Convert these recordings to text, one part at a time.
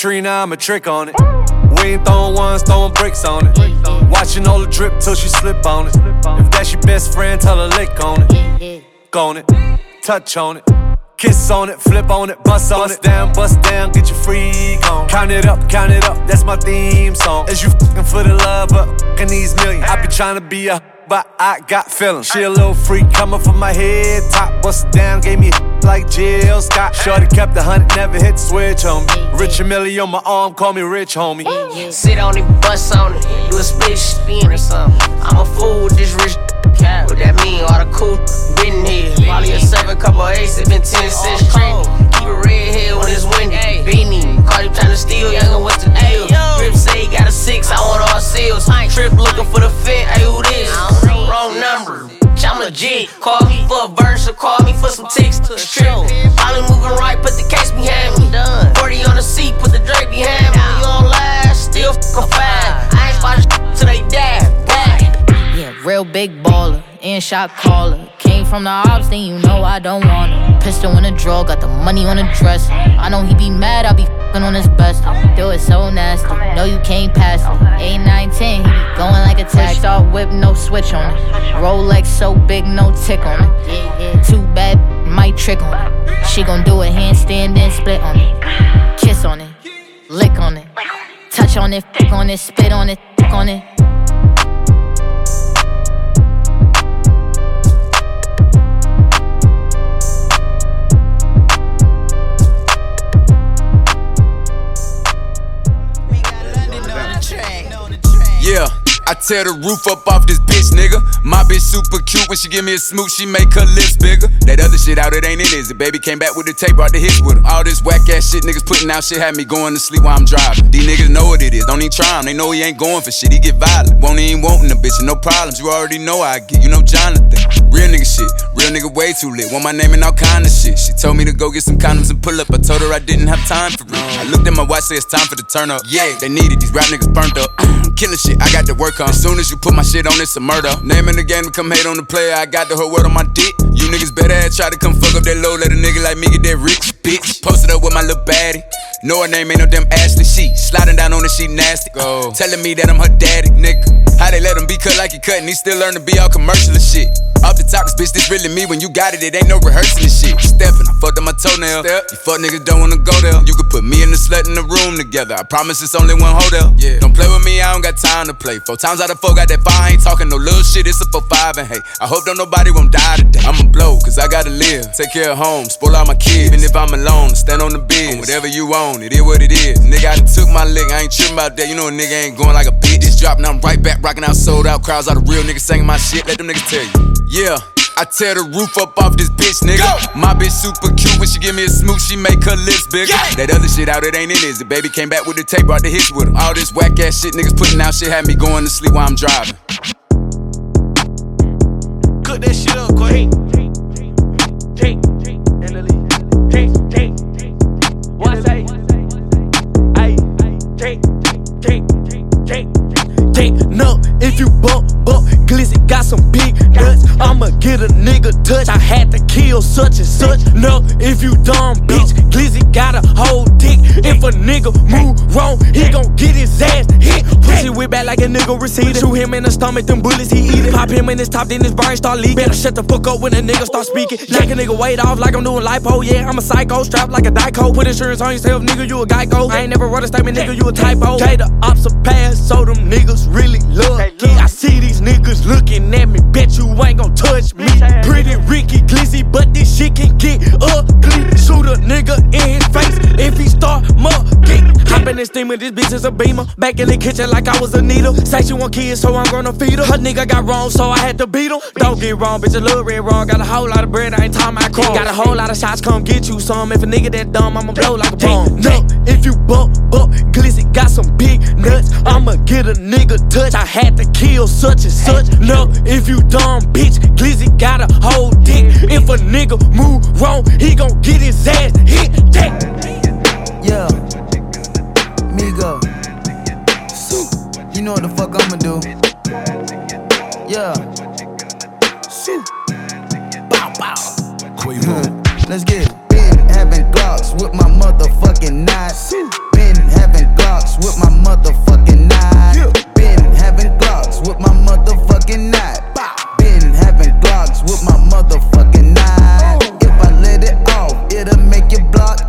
tree, now I'm a trick on it. We ain't throwing ones, throwing bricks on it. Watching all the drip till she slip on it. If that's your best friend, tell her lick on it. Go on it, touch on it. Kiss on it, flip on it, bust on it. Down, bust down, get your freak on. Count it up, count it up, that's my theme song. As you fucking for the love of fucking these millions. I be trying to be a but I got feelings. She a little freak coming from my head top, bust down, gave me like Jill Scott. Shorty kept the hunt, never hit the switch on me. Rich and Millie on my arm, call me rich homie. Sit on it, bust on it, do a split spin or something. I'm a fool with this rich. What that mean? All the cool been here. Probably a seven, couple eights, it been ten cents straight. Keep it red here when it's windy. Beanie, caught him trying to steal, young what's the deal? Grip say he got a six, I want all seals. Trip looking for the fit, hey, who this? Wrong number. I'm legit. Call me for a verse or call me for some ticks to the trip. Finally moving right, put the case behind me. 40 on the seat, put the Drake behind me. You on last, still fucking fine. I ain't spotted till they die. Real big baller, in shot caller. Came from the ops, then you know I don't want it. Pistol in the drawer, got the money on the dresser. I know he be mad, I be fucking on his best. Do it so nasty, no you can't pass it. 8, 9, 10, he be going like a tag. Start whip, no switch on it. Rolex so big, no tick on it. Too bad, might trick on it. She gon' do a handstand, then split on it. Kiss on it, lick on it. Touch on it, on it, spit on it, on it. I tear the roof up off this bitch, nigga. My bitch super cute when she give me a smooch, she make her lips bigger. That other shit out, it ain't in, is it? Baby came back with the tape, brought the hits with him. All this whack ass shit niggas putting out shit had me going to sleep while I'm driving. These niggas know what it is, don't even try him. They know he ain't going for shit, he get violent. Won't even wantin' a bitch, no problems. You already know I get, you know Jonathan. Real nigga shit, real nigga way too lit. Want my name and all kind of shit. She told me to go get some condoms and pull up. I told her I didn't have time for it. I looked at my watch, say it's time for the turn up. Yeah, they needed these rap niggas burnt up. Killing shit, I got to work on. As soon as you put my shit on, it's a murder. Name in the game come hate on the player. I got the whole world on my dick. You niggas better ass try to come fuck up that low. Let a nigga like me get that rich, bitch. Posted up with my little baddie. Know her name ain't no damn Ashley. She sliding down on the she nasty. Go. Telling me that I'm her daddy, nigga. How they let him be cut like he cut and he still learn to be all commercial and shit. Off the top, 'cause bitch, this really me. When you got it, it ain't no rehearsing and shit. Steppin', I fucked up my toenail. You fuck niggas don't wanna go there. You could put me and the slut in the room together. I promise it's only one hotel. Yeah. Don't play with me, I don't got time to play. Four times out of four, got that fire. I ain't talking no little shit. It's a four five and hey, I hope don't nobody won't die today. I'ma blow, cause I gotta live. Take care of home, spoil all my kids. Even if I'm alone, stand on the biz. Whatever you own, it is what it is. Nigga, I done took my lick. I ain't tripping about that. You know a nigga ain't going like a bitch. This drop, now I'm right back, rocking out, sold out crowds. All the real niggas singing my shit. Let them niggas tell you. Yeah. I tear the roof up off this bitch, nigga. My bitch super cute when she give me a smooch, she make her lips bigger. That other shit out, it ain't in, is it? Baby came back with the tape, brought the hits with him. All this whack ass shit niggas putting out shit had me going to sleep while I'm driving. Cook that shit up, What say? No, if you got some big nuts. I'ma get a nigga touch. I had to kill such and such. No, if you dumb bitch, got a whole dick. If a nigga move wrong, he gon' get his ass hit. Pussy whip back like a nigga receded. Shoot him in the stomach, them bullets he eat it. Pop him in his top, then his brain start leaking. Better shut the fuck up when a nigga start speaking. Knock a nigga weight off like I'm doing lipo. Yeah, I'm a psycho, strapped like a Dyco. Put insurance on yourself, nigga, you a Geico. I ain't never wrote a statement, nigga, you a typo. Take the ops a pass, so them niggas really love. Yeah, I see these niggas looking at me. Bet you ain't gon' touch me. Pretty Ricky Glizzy, but this shit can get ugly. Shoot a nigga in his face if he start mugging. Hop in this steamer, this bitch is a beamer. Back in the kitchen like I was a needle. Say she want kids, so I'm gonna feed her. Her nigga got wrong, so I had to beat him. Don't get wrong, bitch, a little red wrong. Got a whole lot of bread, I ain't talking about crumb. Got a whole lot of shots, come get you some. If a nigga that dumb, I'ma blow like a bomb. No, if you bump, bump, glizzy got some big nuts. I'ma get a nigga touch. I had to kill such and such. No, if you dumb, bitch, glizzy got a whole dick. If a nigga move wrong, he gon' get his ass hit. Yeah. Yeah. Migo. You know what the fuck I'ma do. Yeah. Bow bow. Hmm. Let's get it. Been having Glocks with my motherfucking knives. Been having Glocks with my motherfucking knives. Been having Glocks with my motherfucking knife. Been having Glocks with my motherfucking knife. If I let it off, it'll make you block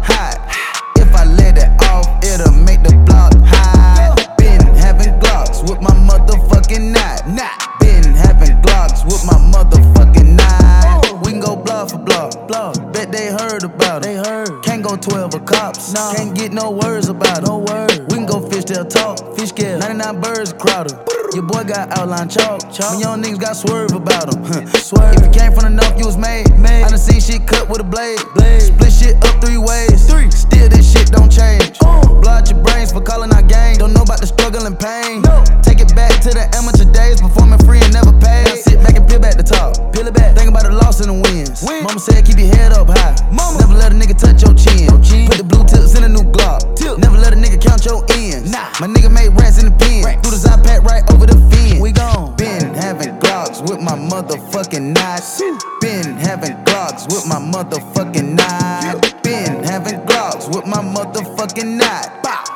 12 of cops. Nah. Can't get no words about it. No word. We can go fish, they'll talk. Fish scale. 99 birds crowded. Your boy got outline chalk. chalk. When young niggas got swerve about him. Huh. Swerve. If you came from the north, you was made. made. I done seen shit cut with a blade. blade. Split shit up three ways. Three. Still this shit don't change. Uh. Blood your brains for calling our gang. Don't know about the struggle and pain. No. Take it back to the amateur days, performing free and never paid. Now sit back and peel back the top. Peel it back. Think about the loss and the wins. Win. Mama said keep your head up high. Mama. Never let a nigga touch your chin. Your chin. Put the blue tips in a new Glock. Tip. Never let a nigga count your ends. Nah. My nigga made rats in the pen. Rats. Threw the iPad right over the fence. We gone. Been having Glocks with my motherfucking knives. Been having Glocks with my motherfucking knife. Been having Glocks with my motherfucking knife.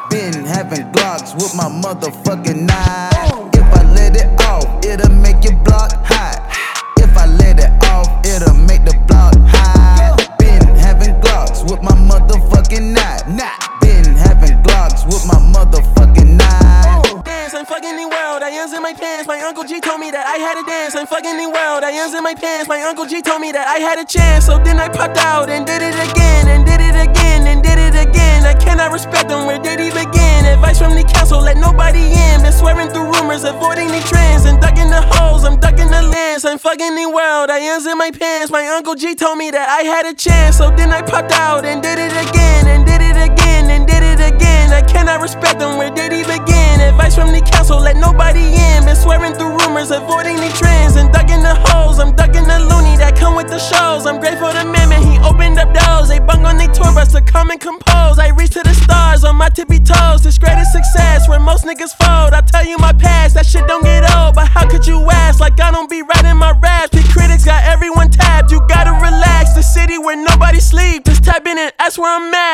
Been having Glocks with my motherfucking knife. Oh. If I let it off, it'll make your block my pants. My uncle G told me that I had a dance. I'm fucking the world. I am in my pants. My uncle G told me that I had a chance. So then I popped out and did it again, and did it again, and did it again. I cannot respect them. Where did he begin? Advice from the council, let nobody in. Been swearing through rumors, avoiding the trends, and ducking the holes. I'm ducking the lens. I'm fucking the world. I am in my pants. My uncle G told me that I had a chance. So then I popped out and did it again, and did it again, I cannot respect them. Where did he begin? Advice from the council, let nobody in. Been swearing through rumors, avoiding the trends, and ducking the holes. I'm ducking the loony that come with the shows. I'm grateful to man, he opened up doors. They bung on their tour bus to come and compose. I reach to the stars on my tippy toes. This greatest success where most niggas fold. I tell you my past, that shit don't get old. But how could you ask? Like I don't be writing my raps. The critics got everyone tapped. You gotta relax. The city where nobody sleep. Just tap in and that's where I'm at.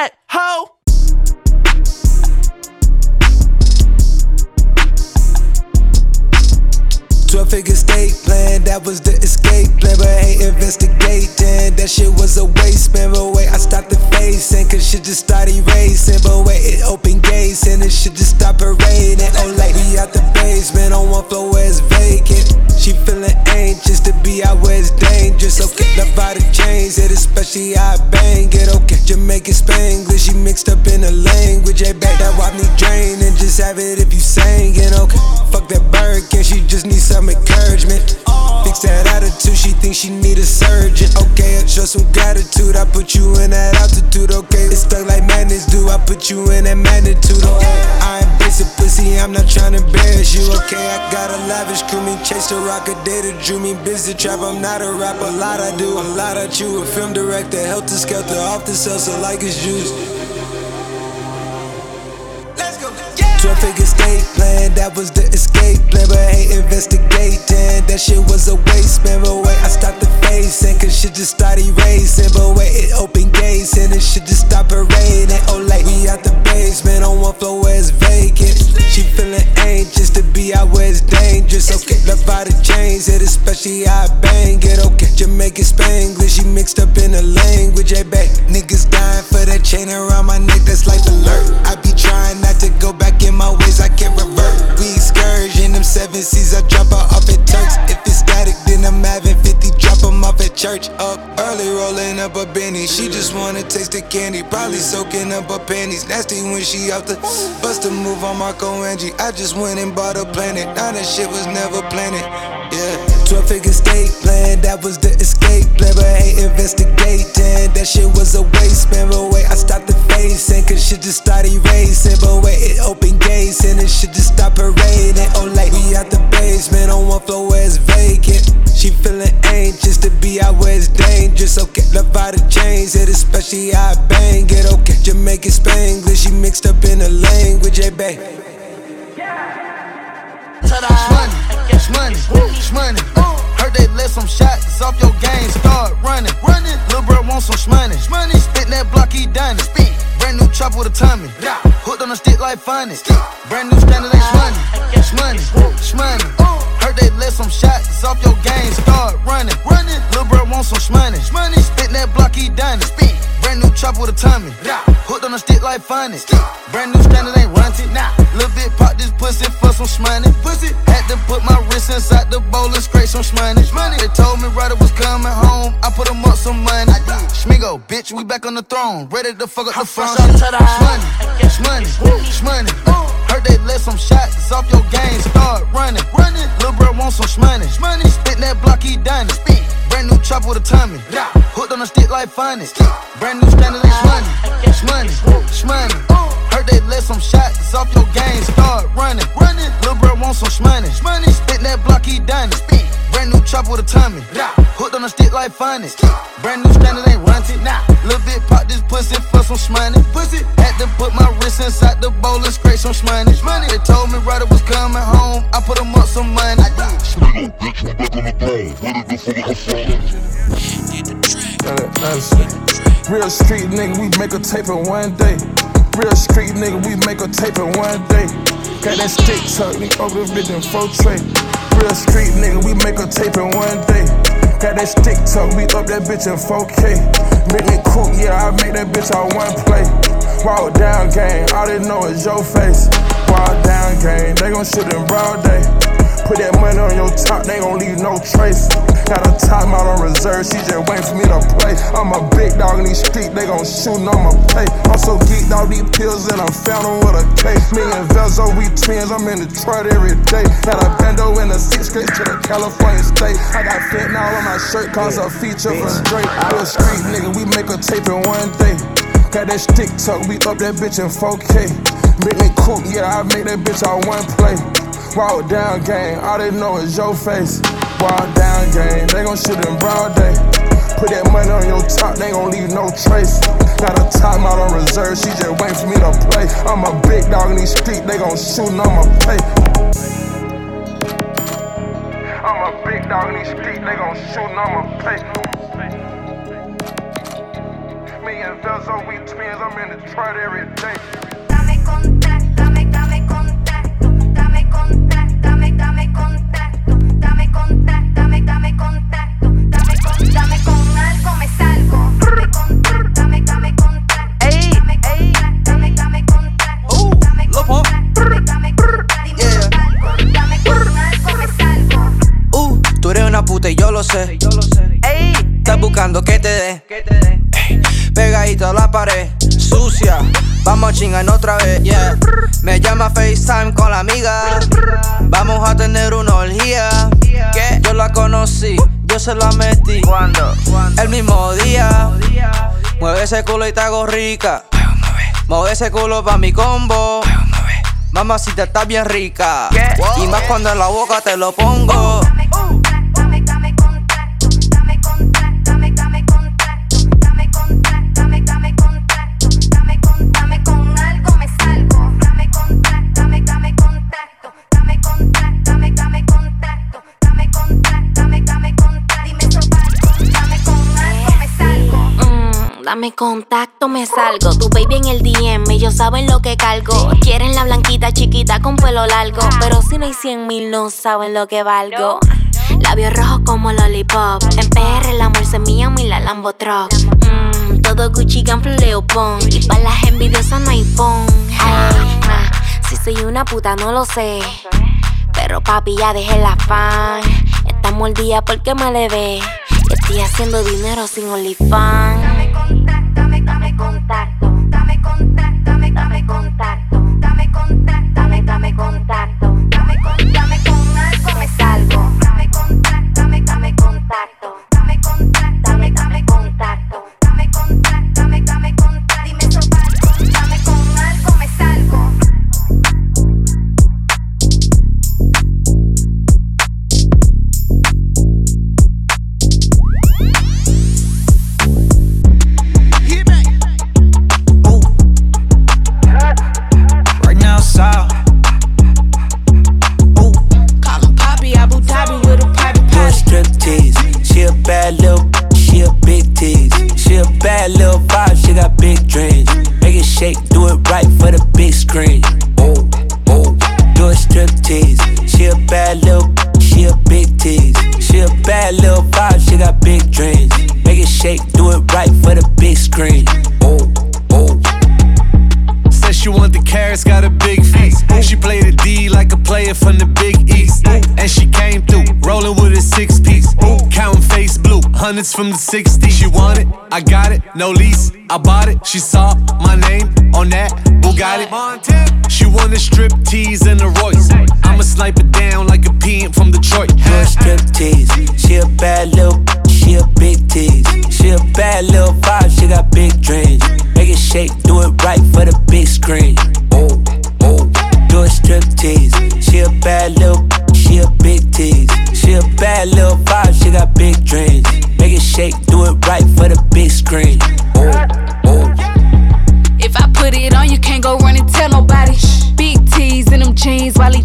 Figure state plan, that was the escape plan. But ain't investigating, that shit was a waste, man. But wait, I stopped the facing, cause shit just started racing. But wait, it opened gates, and it shit just stopped parading. Oh, like we out the basement on one floor where it's vacant. She feeling anxious to be out where it's dangerous. Okay, love how the chains hit, especially I bang it. Okay, Jamaican Spanglish, she mixed up in the language. Hey, back that wop me drain and just have it if you singing. Okay, fuck that bird, can she just need some encouragement? Fix that attitude, she thinks she need a surgeon. Okay, I show some gratitude, I put you in that altitude. Okay, it's stuck like madness, do I put you in that magnitude? Okay, I ain't basic pussy, I'm not trying to embarrass you. Okay, I got a lavish crew, me chase the rock a day that drew me busy trap. I'm not a rapper, a lot I do, a lot I chew. A film director, helter skelter, off the salsa like it's juice. 12 figure state plan, that was the escape plan. But ain't investigating, that shit was a waste, man. But wait, I stopped the facing, cause shit just started racing. But wait, it opened gates, and it shit just stopped parading. Oh, like we out the basement on one floor where it's vacant. She feeling anxious to be out where it's dangerous. Okay, love how the chains hit, especially how I bang it. Okay, Jamaican Spanglish, she mixed up in the language. Hey, back niggas dying for that chain around my neck, that's life alert. I be trying not to go back in my ways, I can't revert. We excursion, them seven seas, I drop her off at Turks. If it's static, then I'm having 50, drop 'em off at church. Up early, rolling up a Benny. She just wanna taste the candy, probably soaking up her panties. Nasty when she out the bust a move on Marco Angie. I just went and bought a planet. Now that shit was never planned. Yeah. 12 figure state plan, that was the escape plan. But ain't investigating, that shit was a waste, man. But wait, I stopped the facing, cause shit just started racing. But wait, it opened gates, and it shit just stopped parading. Oh, like we out the basement on one floor where it's vacant. She feeling anxious to be out where it's dangerous. Okay, love how the chains hit, especially how I bang it. Okay, Jamaican Spanglish, she mixed up in the language. Hey, babe. Shmoney, shmoney, shmoney. Heard they let some shots off your game, start running. Running, little bro want some shmoney. Shmoney, spit that block, he done it. Spin. Brand new chop with a tummy. Hooked on a stick like funny. Brand new standard ain't shmoney. Uh, shmoney, shmoney. Uh. Heard they let some shots off your game, start running. Running, little bro want some shmoney. Shmoney, spit that block, he done it. Spin. Brand new chop with a tummy. Hooked on a stick like funny. Brand new standard ain't runty. Nah. Little bit pop this pussy for some shmoney. Pussy. Had to put my wrist inside the bowl and scrape some shmoney. Money. They told me Ryder was coming home. I put him up some money. Schmigo, bitch, we back on the throne. Ready to fuck up the front. Shmoney, shmoney, shmoney. Heard they let some shots off your game. Start running, running. Lil' bro want some shmoney. Spit that block, he done it. Spit. Brand new chop with a tummy. Hooked on a stick like funny. Brand new standard is money. Shmoney, shmoney. Heard they let some shots off your game. Start running, running. Lil' bro want some shmoney. Shmoney, spit that block, he done it. Brand new chop with a tummy. Hooked on a stick like funny. Brand new standard ain't runty. Nah. Little bit pop this pussy for some shmoney. Pussy. Had to put my wrist inside the bowl and scrape some shmoney. Shmoney. They told me Ryder was coming home. I put him up some money. I Real street nigga, we make a tape in one day. Real street nigga, we make a tape in one day. Got that stick tuck, nigga, over the bitch in four tray. Real street nigga, we make a tape in one day. Got that stick tuck, we up that bitch in 4K. Make me cool, yeah, I make that bitch on one play. Walk down gang, all they know is your face. Walk down gang, they gon' shoot in broad day. Put that money on your top, they gon' leave no trace. Got a time out on reserve, she just waiting for me to play. I'm a big dog in these streets, they gon' shoot on my pay. I'm so geeked out these pills and I'm found with a case. Me and Velzo, we twins, I'm in Detroit every day. Got a bando in the six straight to the California state. I got fentanyl on my shirt, cause a feature from Drake. Real street nigga, we make a tape in one day. Got that stick tuck, we up that bitch in 4K. Make me cook, yeah, I make that bitch on one play. Walk down gang, all they know is your face. Walk down gang, they gon' shoot in broad day. Put that money on your top, they gon' leave no trace. Got a time out on reserve, she just waiting for me to play. I'm a big dog in these streets, they gon' shoot on my pay. I'm a big dog in these streets, they gon' shoot on my pay. Me and Velzo, we twins, I'm in Detroit every day. Y yo lo sé. Ey, estás buscando que te dé. Pegadito a la pared, sucia. Vamos a chingar otra vez, yeah. Me llama FaceTime con la amiga. Vamos a tener una orgía. Que yo la conocí, yo se la metí. ¿Cuándo? El mismo día. Mueve ese culo y te hago rica. Mueve ese culo pa' mi combo. Mamacita está bien rica. Y más cuando en la boca te lo pongo. Dame contacto, me salgo. Tu baby en el DM, ellos saben lo que cargo. Quieren la blanquita chiquita con pelo largo. Pero si no hay 100 mil, no saben lo que valgo. Labios rojos como lollipop. En PR el amor se mío, mi la Lambo Truck. Mm, todo Gucci, Ganfle, Leopon. Y para las envidiosas no hay phone. Ah, si soy una puta, no lo sé. Pero papi, ya dejé la fan. Está mordida porque me le ve. Estoy haciendo dinero sin OnlyFans. Bad little vibe, she got big dreams. Make it shake, do it right for the big screen. Oh, oh. Do a strip tease. She a bad little, she a big tease. She a bad little vibe, she got big dreams. Make it shake, do it right for the big screen. Oh, oh. Said she want the carrots, got a big feast. She played a D like a player from the Big East. And she came through, rolling with a six piece. Counting face blue, hundreds from the 60s. She want it, I got it, no lease, I bought it. She saw my name on that Bugatti. She wanna strip tease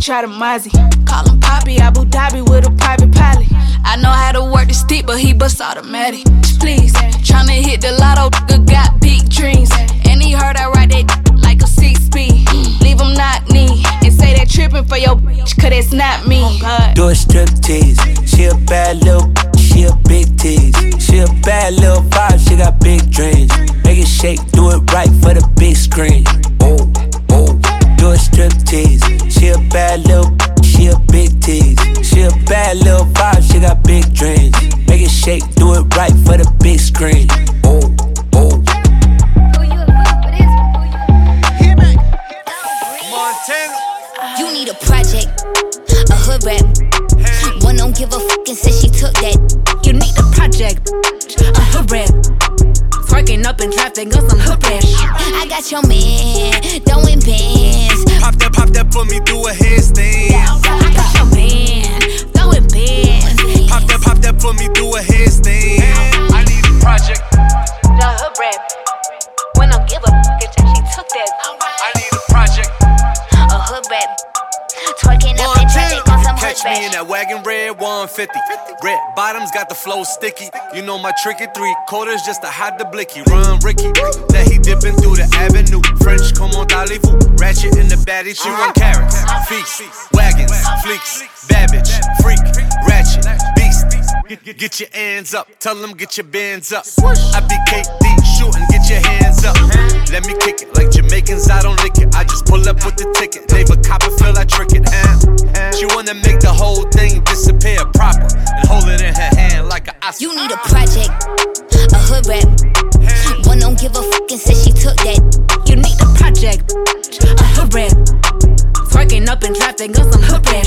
try to mozzie. Call him Poppy, Abu Dhabi with a private pilot. I know how to work the stick, but he bust automatic. Please, tryna hit the lotto, nigga got big dreams. And he heard I ride that like a six speed. Leave him not me and say that tripping for your bitch, cause it's not me. Oh, do a strip tease. She a bad little, she a big tease. She a bad little vibe, she got big dreams. Make it shake, do it right for the big screen. Oh, oh. Do a strip tease. She a bad little, she a big tease. She a bad little vibe, she got big dreams. Make it shake, do it right for the big screen. Oh, oh. You need a project, a hood rap. One don't give a fuck and said she took that. You need a project, a hood rap. Twerking up in traffic on some hood rap. I got your man, throwing bands. Pop that, pop that, put me through a headstand. I got your man, throwing bands. Pop that, pop that, put me through a headstand. I need a project. The hood rap. Catch me in that wagon red 150. Red bottoms got the flow sticky. You know my tricky three quarters just to hide the blicky. Run Ricky, that he dipping through the avenue. French come on vous Ratchet in the baddie, she run carrots. Feast, wagons, fleeks, babbage, freak, ratchet. Get, get- get your hands up, tell them get your bands up. I be KD shooting, get your hands up. Let me kick it like Jamaicans, I don't lick it. I just pull up with the ticket. Leave a copper, feel I trick it. Uh. She wanna make the whole thing disappear proper and hold it in her hand like a Oscar. You need a project, a hood rap. One don't give a fuck and said she took that. You need a project, a hood rap. Twerking up in traffic on some hood rap.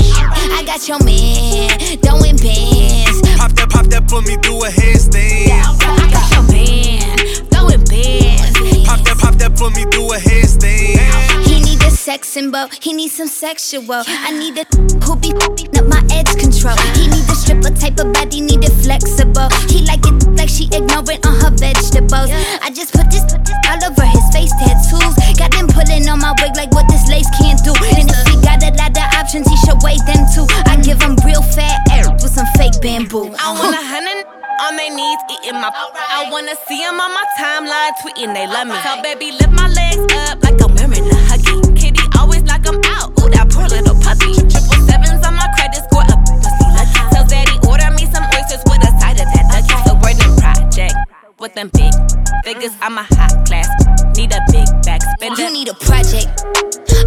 I got your man, throwing bands. Pop that, pop that, put me through a headstand. I got your man, throwing bands. Pop that, pop that, put me through a headstand. He need the sex symbol, he need some sexual. I need a who be up my edge control. He need the stripper type of body, need it flexible. He like it like she ignorant on her vegetables. I just put this all over his face tattoos. Got them pulling on my wig like what this lace can't do. And if he got a lot of options, he should weigh them too. I give him real fat air with some fake bamboo. I want a hundred on their knees eating my. I wanna see them on my timeline tweeting they love me. So baby, lift my legs up like I'm wearing a huggy. Kitty always like I'm out. Ooh, that poor little puppy. Triple sevens on my credit score up. Must be lucky. Tell daddy order me some oysters with a side of that nugget. So we're them project with them big figures. I'm a hot class. Need a big back spender. You need a project,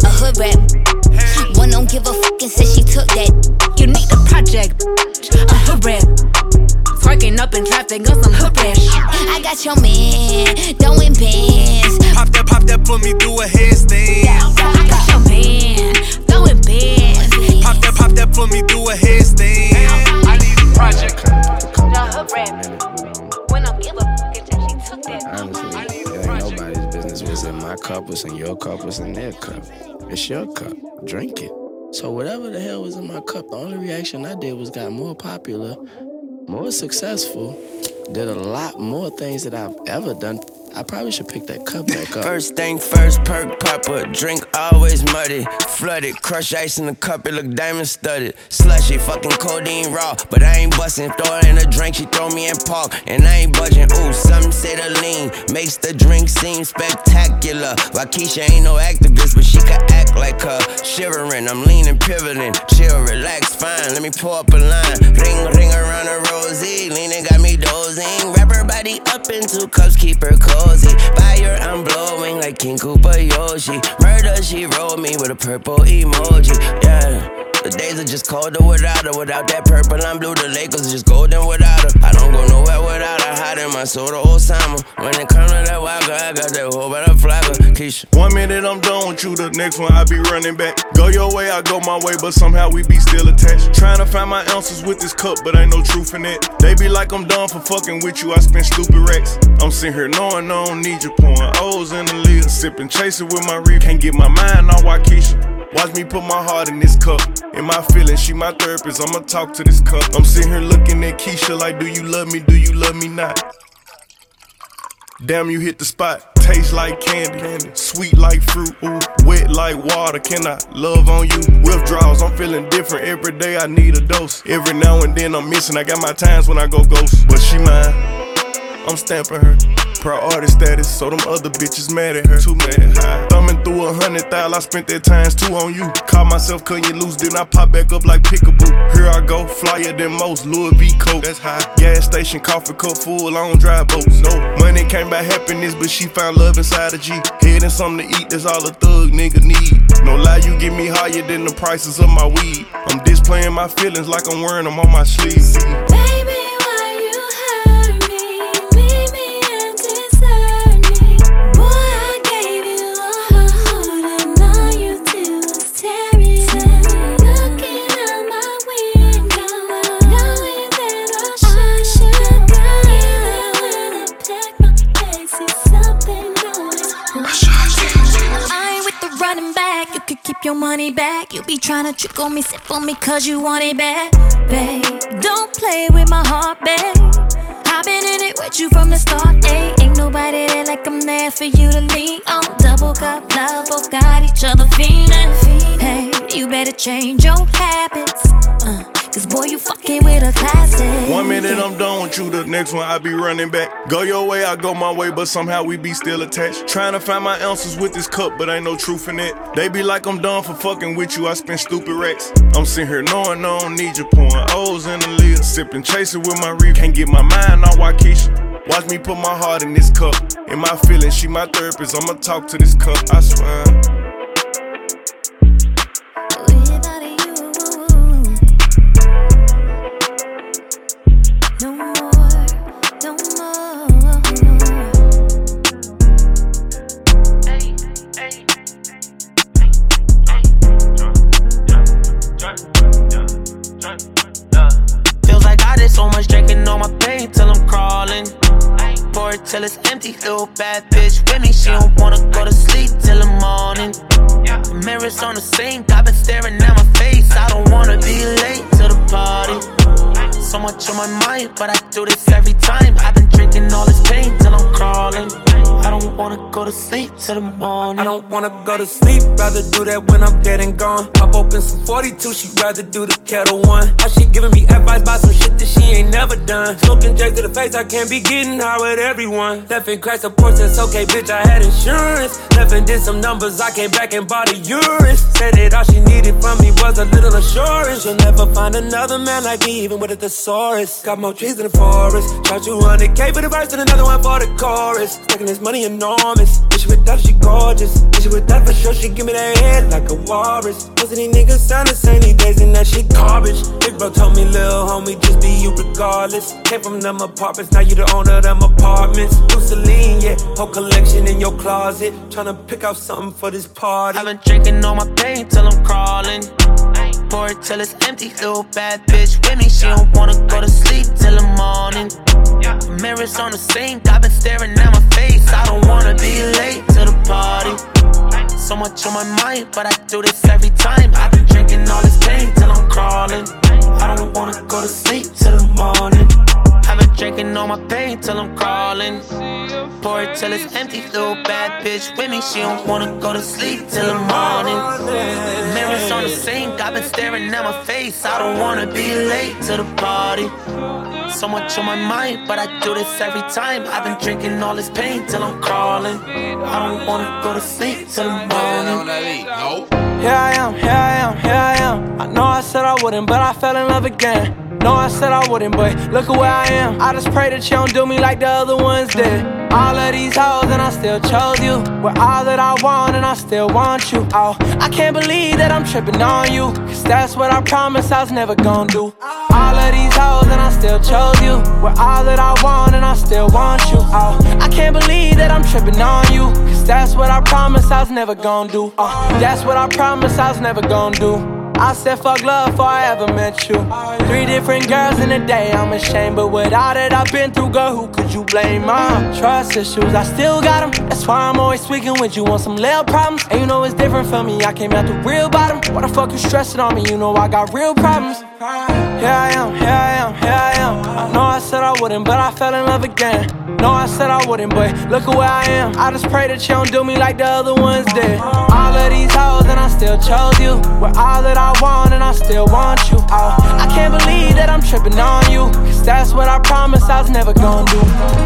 a hood rap. One don't give a fuck and said she took that. You need a project, a hood rap. Twerking up in traffic on some hood rap. I got your man, throwing bands. Pop that, pop that, put me through a headstand. I got your man, throwing bands. Pop that, pop that, put me through a headstand. I need a project. The hood rap. Cup, what's in your cup, what's in their cup. It's your cup. Drink it. So whatever the hell was in my cup, the only reaction I did was got more popular, more successful, did a lot more things that I've ever done. I probably should pick that cup back up. First thing first, perk popper. Drink always muddy. Flooded, crush ice in the cup, it look diamond studded. Slushy, fucking codeine raw. But I ain't bustin', throw in a drink, she throw me in park. And I ain't budging, ooh, some say the lean. Makes the drink seem spectacular. While Keisha ain't no activist, but she can act like her. Shivering, I'm leaning, pivoting. Chill, relax, fine. Let me pull up a line. Ring, ring around a rosy. Leaning got me dozing. Up in two cups, keep her cozy. Fire, I'm blowing like King Koopa Yoshi. Murder, she rolled me with a purple emoji. Yeah. The days are just colder without her. Without that purple, I'm blue. The Lakers just golden without her. I don't go nowhere without I sold the old timer. When it come to that waka, I got that whole better flagger. Keisha. One minute I'm done with you, the next one I be running back. Go your way, I go my way, but somehow we be still attached. Trying to find my ounces with this cup, but ain't no truth in it. They be like I'm done for fucking with you, I spend stupid racks. I'm sitting here knowing I don't need you, pouring O's in the lid, sipping, chasing with my reef. Can't get my mind on Waukesha. Watch me put my heart in this cup. In my feelings, she my therapist. I'ma talk to this cup. I'm sitting here looking at Keisha like, do you love me? Do you love me not? Damn, you hit the spot. Taste like candy, sweet like fruit, ooh, wet like water. Can I love on you? Withdrawals, I'm feeling different every day. I need a dose. Every now and then I'm missing. I got my times when I go ghost, but she mine. I'm stamping her. Priority status, so them other bitches mad at her. Too mad high. Thumbing through a hundred thousand, I spent that times two on you. Caught myself cutting you loose, then I pop back up like pickaboo. Here I go, flyer than most, Louis V. Coke. That's high. Gas station, coffee cup full, don't drive boats. No money came by happiness, but she found love inside a G. Head and something to eat, that's all a thug nigga need. No lie, you get me higher than the prices of my weed. I'm displaying my feelings like I'm wearing them on my sleeve. Keep your money back. You be trying to trick on me, sip on me, cause you want it bad. Babe, don't play with my heart, babe. I've been in it with you from the start, ayy. Ain't nobody there like I'm there for you to lean on. Double cup love, both got each other feeling. Hey, you better change your habits. Uh, Cause boy, you fucking with a classic. One minute I'm done with you, the next one I be running back. Go your way, I go my way, but somehow we be still attached. Trying to find my ounces with this cup, but ain't no truth in it. They be like I'm done for fucking with you, I spend stupid racks. I'm sitting here knowing I don't need you, pouring O's in the lid, sipping, chasing with my reef. Can't get my mind on Waukesha. Watch me put my heart in this cup. In my feelings, she my therapist. I'ma talk to this cup, I swear. But I do this go to sleep till the morning. I don't wanna go to sleep, rather do that when I'm dead and gone. Pop open some 42, she'd rather do the Ketel One. How she giving me advice about some shit that she ain't never done. Smoking J to the face, I can't be getting high with everyone. Left and crashed the porch, that's okay, bitch, I had insurance. Left and did some numbers, I came back and bought a urine. Said that all she needed from me was a little assurance. You'll never find another man like me, even with a thesaurus. Got more trees in the forest. Charge 200k for the verse and another one for the chorus. Taking this money enormous. Bitch with that, she gorgeous. Bitch with that for sure, she give me that head like a walrus. Most of these niggas sound the same these days, and that shit garbage. Big bro told me, lil' homie, just be you regardless. Came from them apartments, now you the owner of them apartments. New Celine, yeah, whole collection in your closet. Tryna pick out something for this party. I've been drinking all my pain till I'm crawling. Pour it till it's empty. Little bad bitch with me. She don't wanna go to sleep till the morning. Mirrors on the sink. I've been staring at my face. I don't wanna be late to the party. So much on my mind, but I do this every time. I've been drinking all this pain till I'm crawling. I don't wanna go to sleep till the morning. I've been drinking all my pain till I'm crawling. Pour it till it's empty. Little bad bitch with me. She don't wanna go to sleep till the morning. Mirrors on the sink. I've been staring at my face. I don't wanna be late to the party. So much on my mind, but I do this every time. I've been drinking all this pain till I'm crawling. I don't wanna go to sleep till the morning. Here I am, here I am, here I am. I know I said I wouldn't, but I fell in love again. Know I said I wouldn't, but look at where I am. I just pray that you don't do me like the other ones did. All of these hoes and I still chose you. We're all that I want and I still want you. Oh, I can't believe that I'm tripping on you. Cause that's what I promised I was never gonna do. All of these hoes and I still chose you. We're all that I want and I still want you. Oh, I can't believe that I'm tripping on you. Cause that's what I promised I was never gonna do. Oh, that's what I promised I was never gonna do. I said fuck love before I ever met you. Three different girls in a day, I'm ashamed. But with all that I've been through, girl, who could you blame? My trust issues, I still got them. That's why I'm always tweaking with you on some little problems. And you know it's different for me, I came out the real bottom. Why the fuck you stressing on me? You know I got real problems. Here I am, here I am, here I am. I know I said I wouldn't, but I fell in love again. No, I said I wouldn't, but look at where I am. I just pray that you don't do me like the other ones did. All of these hoes, and I still chose you. We're all that I want, and I still want you. Oh, I can't believe that I'm tripping on you. Cause that's what I promised I was never gonna do.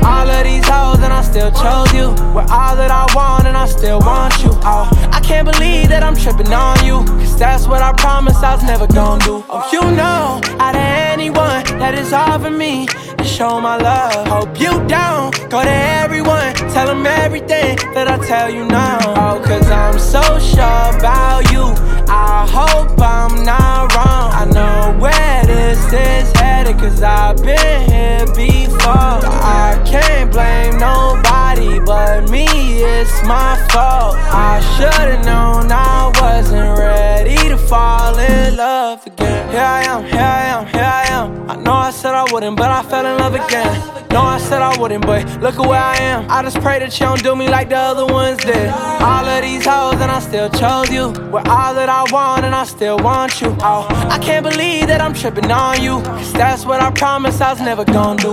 All of these hoes, and I still chose you. We're all that I want, and I still want you. Oh, I can't believe that I'm tripping on you. Cause that's what I promised I was never gonna do. Oh, you know, out of anyone that is offering me to show my love. Hope you down, go to everyone, tell them everything that I tell you now. Oh, cause I'm so sure about you. I hope I'm not wrong. I know where this is headed, cause I've been here before. I can't blame nobody but me, it's my fault. I should've known I wasn't ready to fall in love again. Here I am, here I am, here I am. I know I said I wouldn't, but I fell in love again. No, I said I wouldn't, but look at where I am. I just pray that you don't do me like the other ones did. All of these hoes, and I still chose you. We're all that I want, and I still want you. Oh, I can't believe that I'm tripping on you. Cause that's what I promised I was never gonna do.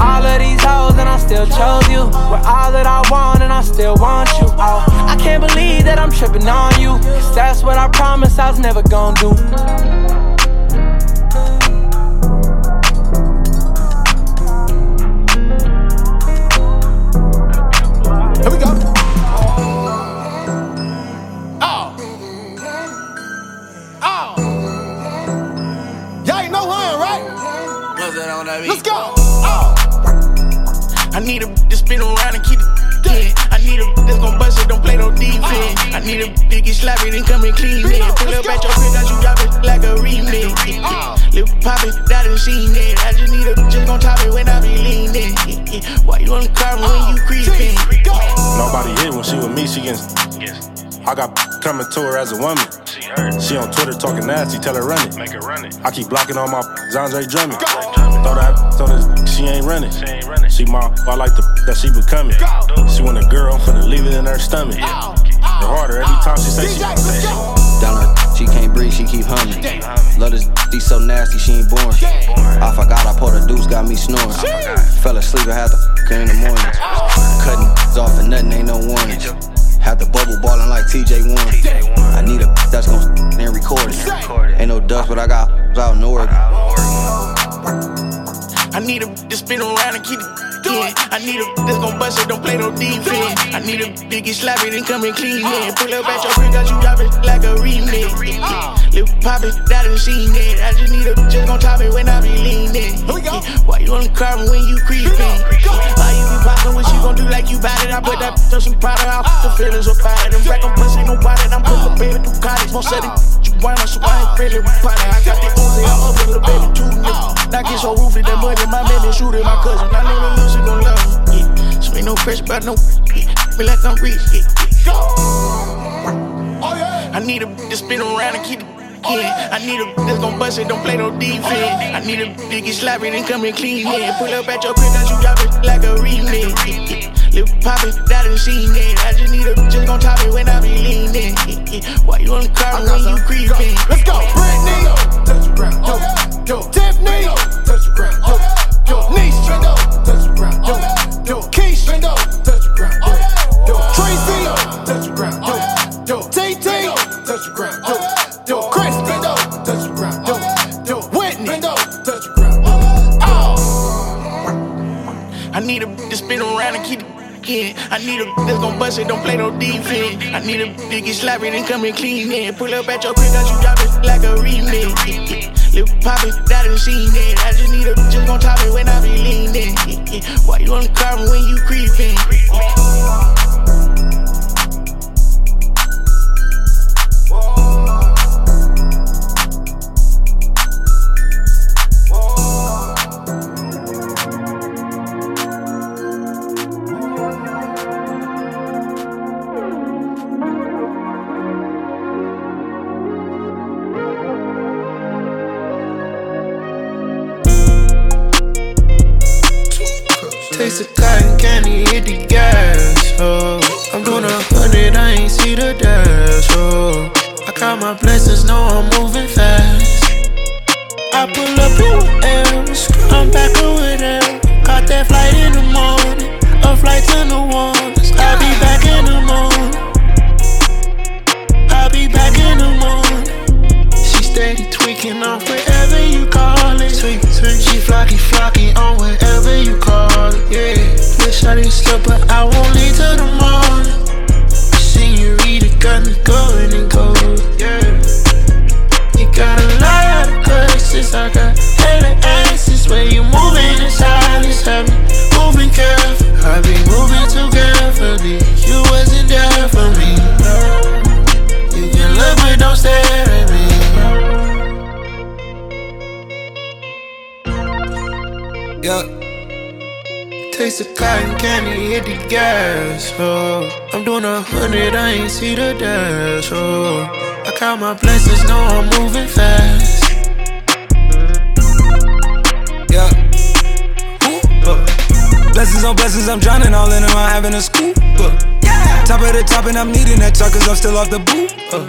All of these hoes, and I still chose you. We're all that I want, and I still want you. Oh, I can't believe that I'm tripping on you. Cause that's what I promised I was never gonna do. Right? Let's go. Oh. I need a to spin around and keep it. Yeah. I need a that's gon' bust it, don't play no defense. I need a biggie slap it and come and clean it. Pull up at your crib, got you drop it like a remix. Lil Poppy, that done seen it. I just need a just gon' top it when I be leanin'. Why you on the car when you creeping? Nobody hit when she with me, she gets. I got coming to her as a woman. She on Twitter talking nasty, tell her run it. Make her run it. I keep blocking all my Andre Drummond. Throw that on this, she ain't running. She my, I like the that she becoming. She want a girl, I'm finna leave it in her stomach. The harder every time she say she. Down her, she can't breathe, she keep humming. Love this D so nasty, she ain't born. I forgot I pulled a deuce, got me snoring. Fell asleep, I had to f in the morning. Cutting off and nothing, ain't no warning. Had the bubble ballin' like TJ one. I need a that's gon' and record it. Ain't no dust, but I got out in Oregon. I need a to spin around and keep it. Yeah. I need a that's gon' bust it, don't play no defense. I need a biggie slap it and come and clean it. Pull up at your crib, got you drop it like a remix. Lil Poppy, that done seen it. I just need a just gon' top it when I be leaning. Yeah. Why you on the car when you creeping? Why you be poppin' what you gon' do like you bout it? I put that on some powder, I'll put the feelings up out it. Them rack on pussy, no body, I'm putting the baby through college. Won't set it, you want so I ain't ready with potty. I got the Uzi, I'm up with the baby too. Knock get so roofy, that money, my man, and shoot it, my cousin. I know the little shit gon' love me. Yeah. So ain't no pressure, but no. Yeah. Feel like I'm rich. Oh, yeah. I need a to spin around and keep it. Oh, yeah, I need a that's gon' bust it, don't play no defense. I need a biggie slap it and come and clean it. Pull up at your crib, got you drop it like a remix. Lil Poppy, that done seen it. I just need a just gon' top it when I be leaning. Why you on the car when you creeping? Let's go, Britney. Touch the ground. Yo, yo, Tiffany. Touch the ground. Yo, yo, Niche. Touch the ground. Yo, yo, Keish. Touch the ground. Yo, yo, Tracy. Touch the ground. Yo, yo, TT. Touch the ground. Yo, yo, Chris. Touch the ground. Yo, yo, Whitney. Touch the ground. Oh. I need a to spin around and keep. I need a that's gon' bust it, don't play no defense. I need a biggie slappy, then come and clean it. Pull up at your crib, got you drop it like a remix. Lil' poppin', that done seen it. I just need a just gon' top it when I be leaning. Why you on the car when you creepin'? Blessings on blessings, I'm drowning all in them, I'm having a scoop. Uh. Top of the top, and I'm needing that truck, cause I'm still off the boot. Uh.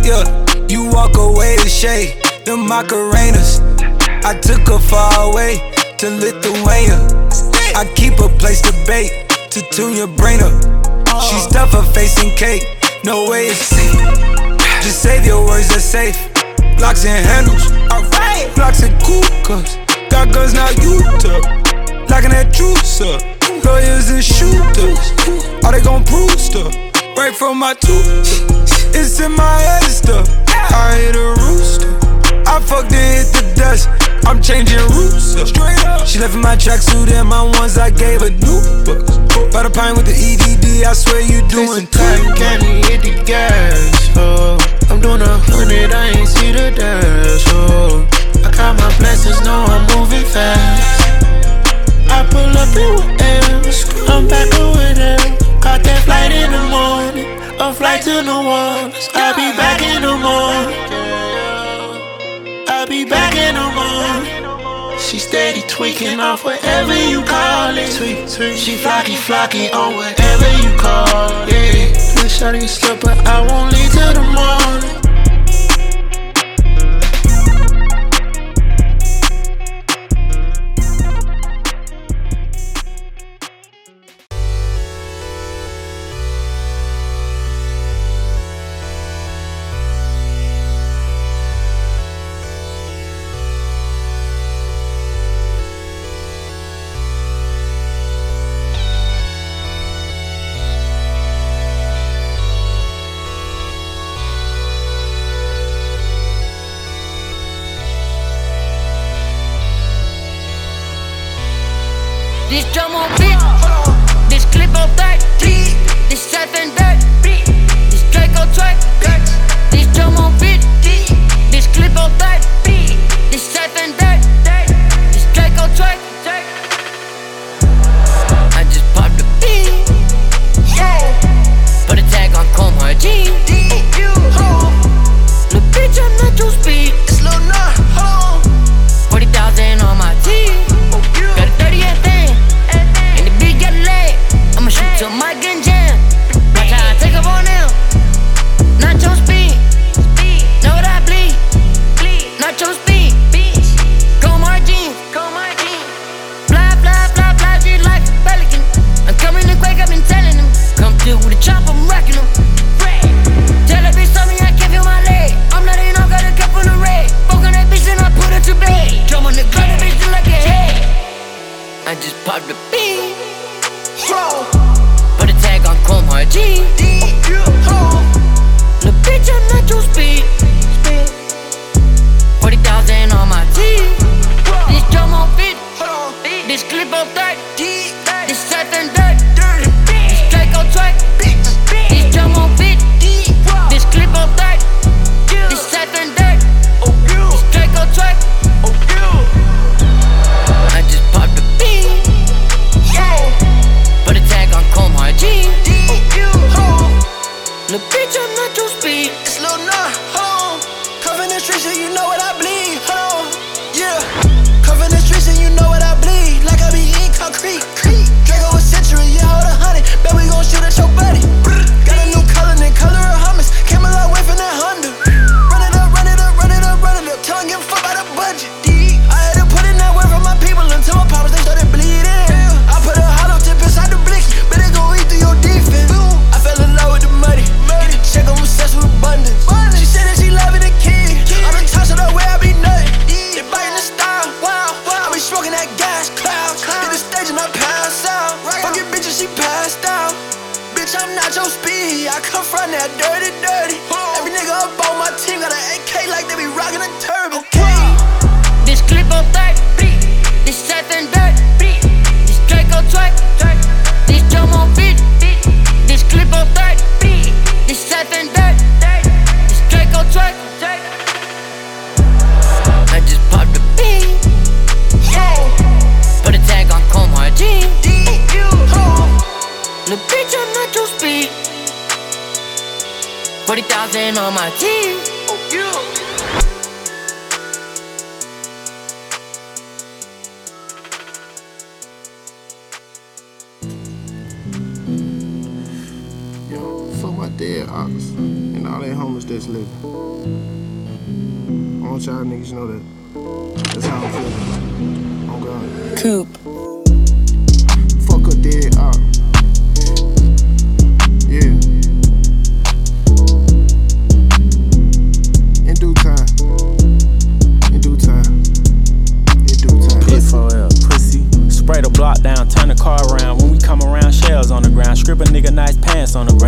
Yeah, you walk away to shade, the Macarenas. I took her far away to Lithuania. I keep a place to bait to tune your brain up. She stuff her face in cake, no way it's safe. Just save your words, they're safe. Blocks and handles, alright. Blocks and cool cups, got guns now you took. Locking that juice up, lawyers and shooters. Are they gon' prove stuff? Right from my tooth, it's in my head stuff. I hit a rooster. I fucked and hit the dust. I'm changing routes up. Straight up. She left in my tracksuit and my ones I gave her new books. By the pine with the EDD, I swear you doing cotton candy, hit the gas. Oh, I'm doing a hundred, I ain't see the dash. Oh, I count my blessings, know I'm moving fast. I pull up in M's, I'm back over there. Caught that flight in the morning, a flight to New Orleans. I'll be back in the morning. I'll be back in the morning. She steady tweaking off whatever you call it. She flocky, flocky on whatever you call it. Wish I didn't slip, but I won't leave till the morning. This drum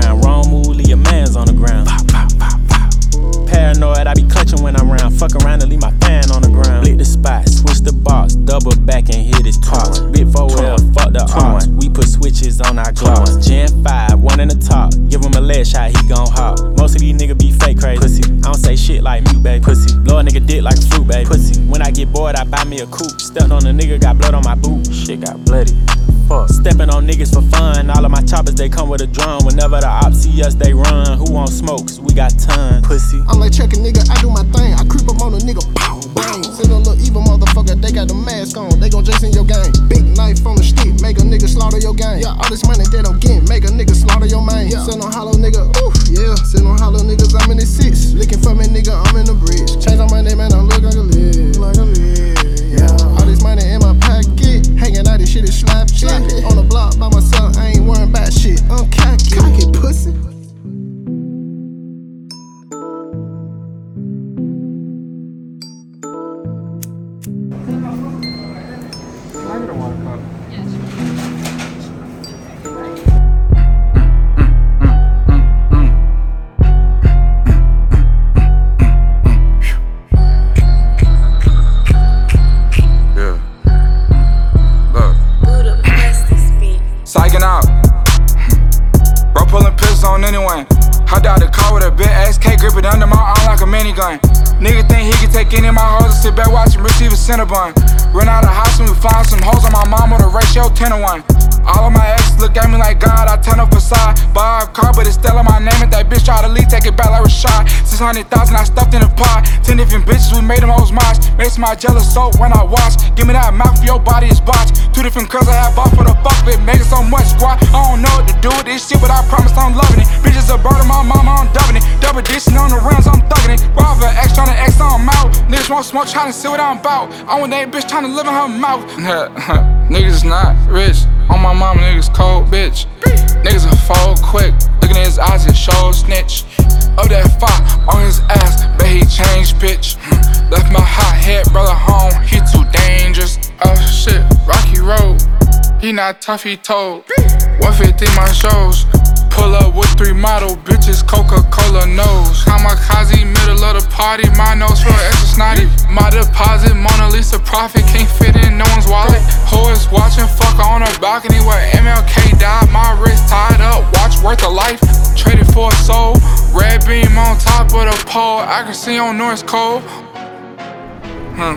pants on the ground. Wrong move, leave your mans on the ground. Paranoid, I be clutching when I'm round. Fuck around and leave my fan on the ground. Lick the spot, switch the box, double back and hit his toss. Big 4L, fuck the odds. We put switches on our gloss. Gen 5, one in the top. Give him a leg shot, he gon' hop. Most of these niggas be fake crazy. Pussy. I don't say shit like mute, baby. Pussy. Blow a nigga dick like a fruit, baby. Pussy. When I get bored, I buy me a coupe. Stepped on a nigga, got blood on my boot. Shit got bloody. Fuck. Stepping on niggas for fun. All of my choppers, they come with a drum. Whenever the ops see us, they run. Who want smokes? We got tons. Pussy. I'm like check a nigga, I do my thing. I creep up on a nigga, pow, bang. Send a little evil motherfucker, they got the mask on. They gon' Jason your gang. Big knife on the stick, make a nigga slaughter your gang. Yeah, all this money that I'm getting, make a nigga slaughter your man. Yeah. Send on hollow nigga, oof, yeah. Send on hollow niggas, I'm in the six. Looking for me, nigga, I'm in the bridge. Change on my name and I look like a lid. Like a lid, yeah. All this money in my pocket, hanging out, this shit is slap shit. On the block by myself, I ain't worrying about shit. I'm cocky, cocky pussy. My jealous soap when I watch. Give me that mouth, your body is botched. Two different girls I have bought for the fuck, but making so much squat. I don't know what to do with this shit, but I promise I'm loving it. Bitches a bird of my mama, I'm dubbing it. Double dishing on the rims, I'm thugging it. Rob X trying to X on mouth. Niggas want smoke, trying to see what I'm about. I want that bitch trying to live in her mouth. niggas is not rich. On my mama, niggas cold, bitch. Niggas a fold quick. Looking at his eyes, it shows snitch. Up that fire on his ass, but he changed, bitch. Left my hot head brother home, he too dangerous. Oh shit, Rocky Road. He not tough, he told. 150 my shows. Pull up with three model bitches, Coca Cola nose. Kamikaze, middle of the party, my nose feel extra snotty. My deposit, Mona Lisa profit, can't fit in no one's wallet. Who is watching, fuck on a balcony where MLK died. My wrist tied up, watch worth a life. Traded for a soul, red beam on top of the pole. Accuracy on North Cole. Huh.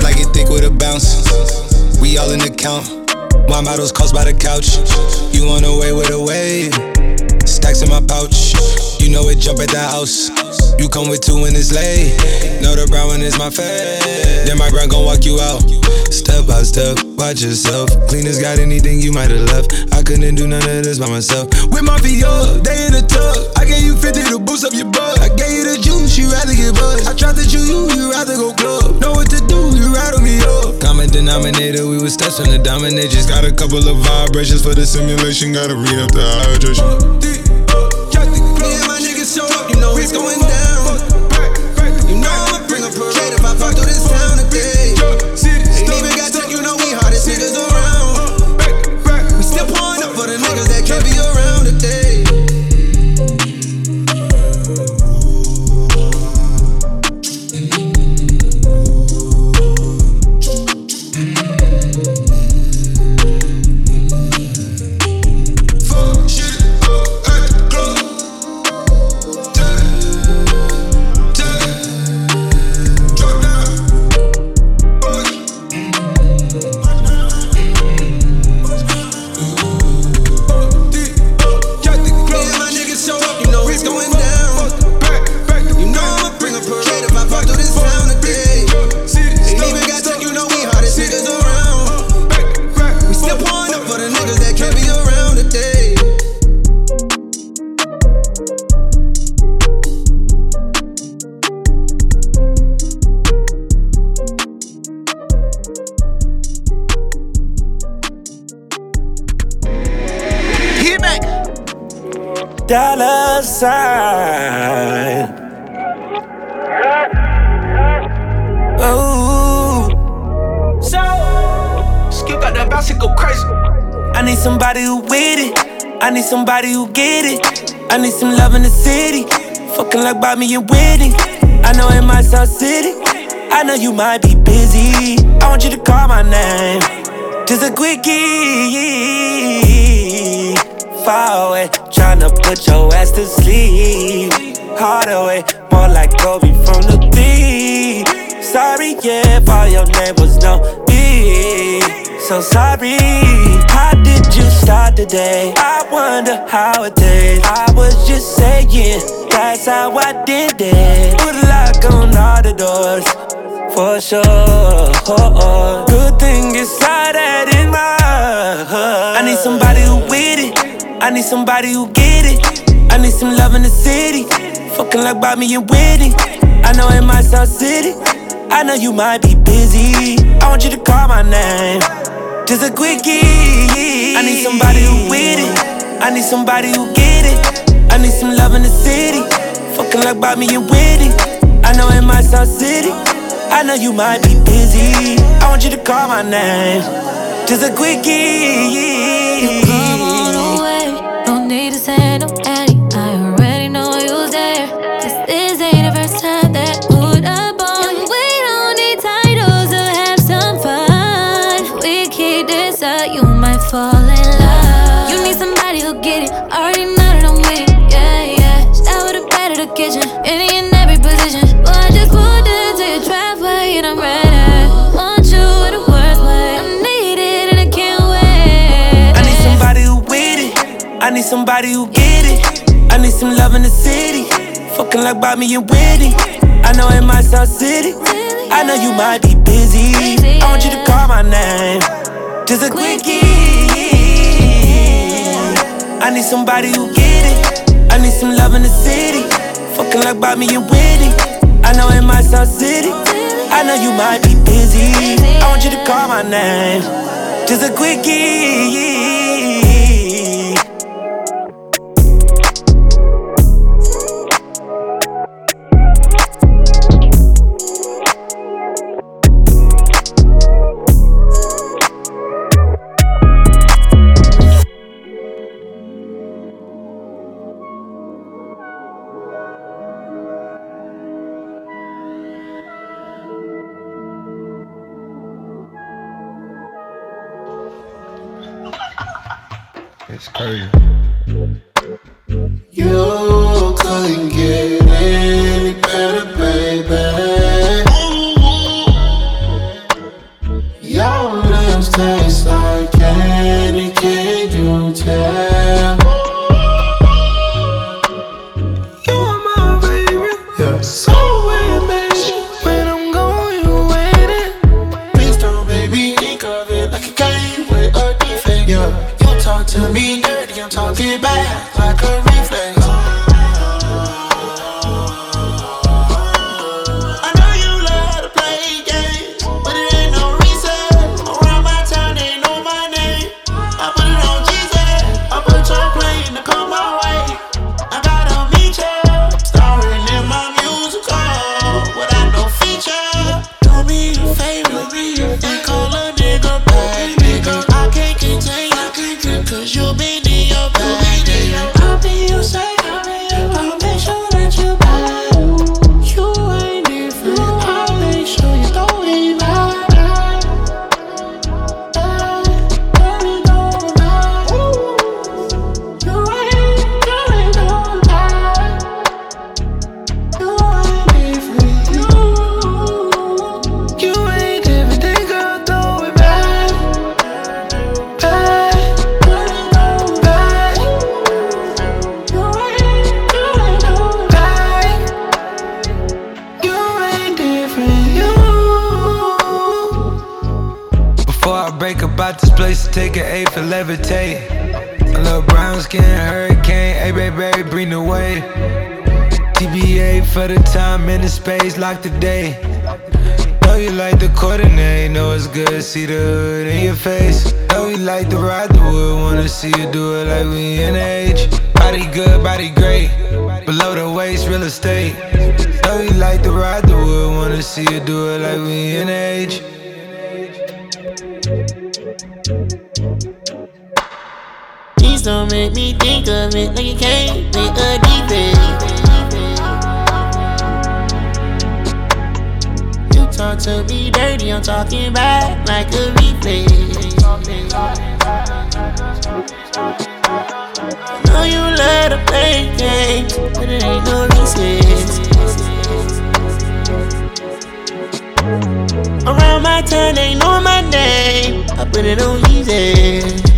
Like it thick with a bounce. We all in the count. My models cost by the couch. You on the way with a wave. Stacks in my pouch. Know it jump at the house. You come with two when it's late. Know the brown one is my fave. Then my brown gon' walk you out. Step by step, watch yourself. Cleaners got anything you might have left. I couldn't do none of this by myself. With my VO, they in the tub. I gave you 50 to boost up your butt. I gave you the juice, you rather get buzzed. I tried to chew you, you rather go club. Know what to do, you rattle me up. Common denominator, we was steps from the dominate. Just got a couple of vibrations for the simulation. Gotta read up the hydration. It's going down. Somebody who get it. I need some love in the city. Fucking like Bobby and Whitney. I know in my South City. I know you might be busy. I want you to call my name. Just a quickie. Far away, tryna put your ass to sleep. Hard away, more like Kobe from the beat. Sorry, yeah, if all your name was no B. So sorry. How did you start the day? I wonder how it did. I was just saying, that's how I did it. Put a lock on all the doors, for sure. Good thing inside that in my heart. I need somebody who with it. I need somebody who get it. I need some love in the city. Fucking like Bobby and Whitney. I know in my South City. I know you might be busy. I want you to call my name. Just a quickie. I need somebody who with it. I need somebody who get it. I need some love in the city. Fucking like Bobby and Whitney. I know in my South City. I know you might be busy. I want you to call my name. Just a quickie. Need somebody who get it. I need some love in the city. Fucking like Bobby and Whitney. I know in my South City. I know you might be busy. I want you to call my name. Just a quickie. I need somebody who get it. I need some love in the city. Fucking like Bobby and Whitney. I know in my South City. I know you might be busy. I want you to call my name. Just a quickie. Levitate. A little brown skin hurricane, A baby, baby, bring the wave. TBA for the time and the space, lock the day. Know you like the coordinate, know it's good, see the hood in your face. Know you like to ride the wood, wanna see you do it like we in age. Body good, body great, below the waist, real estate. Know you like to ride the wood, wanna see you do it like we in age. Don't make me think of it like it came with a defect. You talk to me dirty, I'm talking back like a replay. Know you love to play games, but it ain't no reason. Around my town, they know my name. I put it on easy.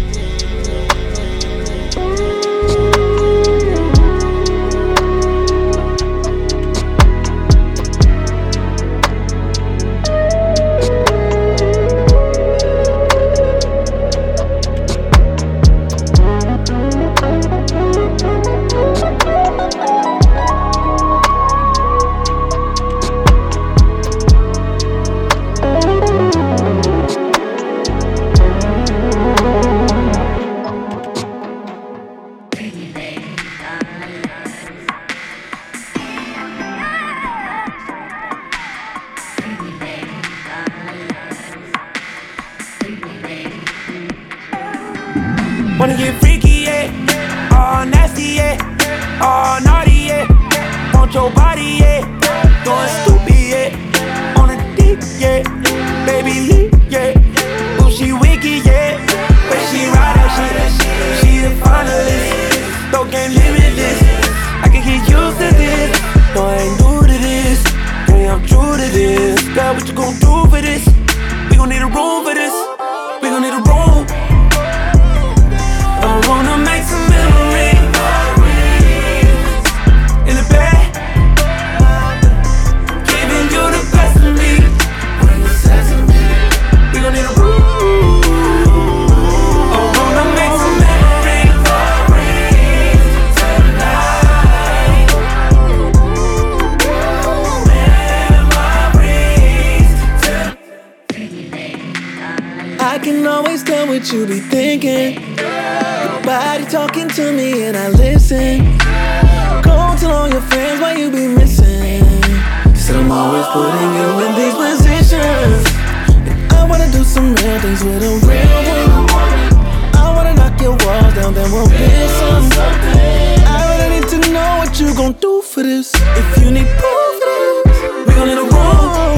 Wanna get freaky, yeah. All nasty, yeah. All naughty, yeah. Want your body, yeah. Going stupid, yeah. On a dick, yeah. Baby, leak, yeah. Ooh, she wicked, yeah. But she ride that shit. She a finalist. Don't get limitless. I can get used to this. No, I ain't new to this. Yeah, I'm true to this. God, what you gon' do for this? We gon' need a room for this. You be thinking. Your body talking to me and I listen. Go tell all your friends why you be missing. Said I'm always putting you in these positions. And I wanna do some real things with a real woman. I wanna knock your walls down, then we'll build some. I really need to know what you gon' do for this. If you need proof we gon' need a room.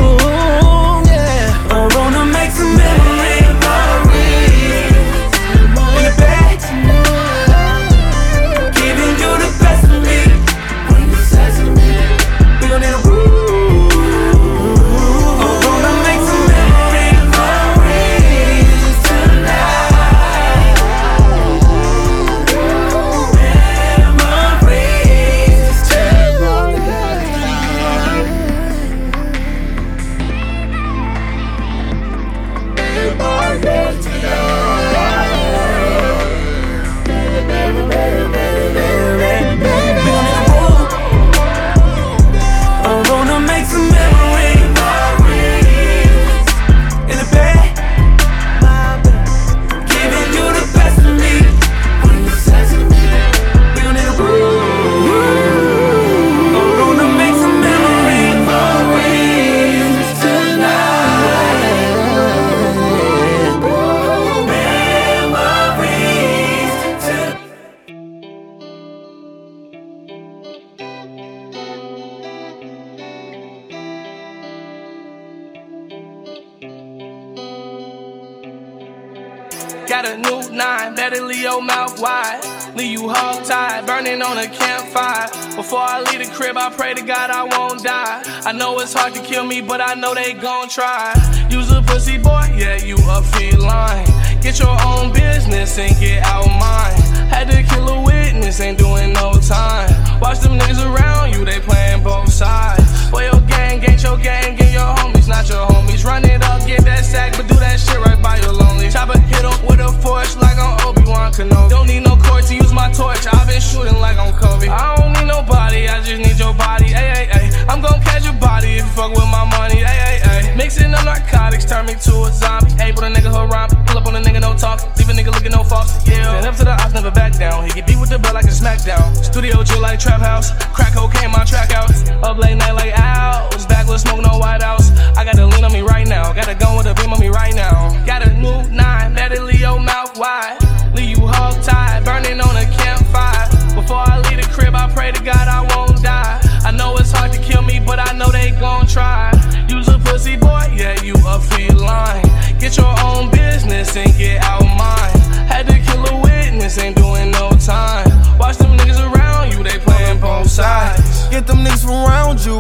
I won't die. I know it's hard to kill me, but I know they gon' try. Use a pussy boy, yeah, you a feline. Get your own business and get out mine. Had to kill a witness, ain't doing no time. Watch them niggas around you, they playing both sides. For your gang, get your gang, get your homies, not your homies. Run it up, get that sack, but do that shit right by your lonely. Chopper hit up with a force like I'm Obi-Wan Kenobi. Don't need no court to use my torch, I've been shooting like I'm Kobe. I don't need nobody, I just need your body, ay, ay, ay. I'm gon' catch your body if you fuck with my money, ay, ay, ay. Mixing up narcotics, turn me to a zombie. Able to nigga haram, pull up on a nigga, no talk. Leave a nigga looking no false, yeah. Stand up to the ops, never back down. He get beat with the belt like a smackdown. Studio chill like trap house. Crack cocaine, my track house. Up late night like owls. Backward smoke, no white house. I got a lean on me right now. Got a gun with a beam on me right now. Got a new nine, better leave your mouth wide. Leave you hog tied, burning on a campfire. Before I leave the crib, I pray to God I won't die. I know it's hard to kill me, but I know they gon' try. Use a pussy boy, yeah, you a feline. Get your own business and get out mine. Had to kill a witness, ain't doing no time. Watch them niggas around you, they playing both sides. Get them niggas around you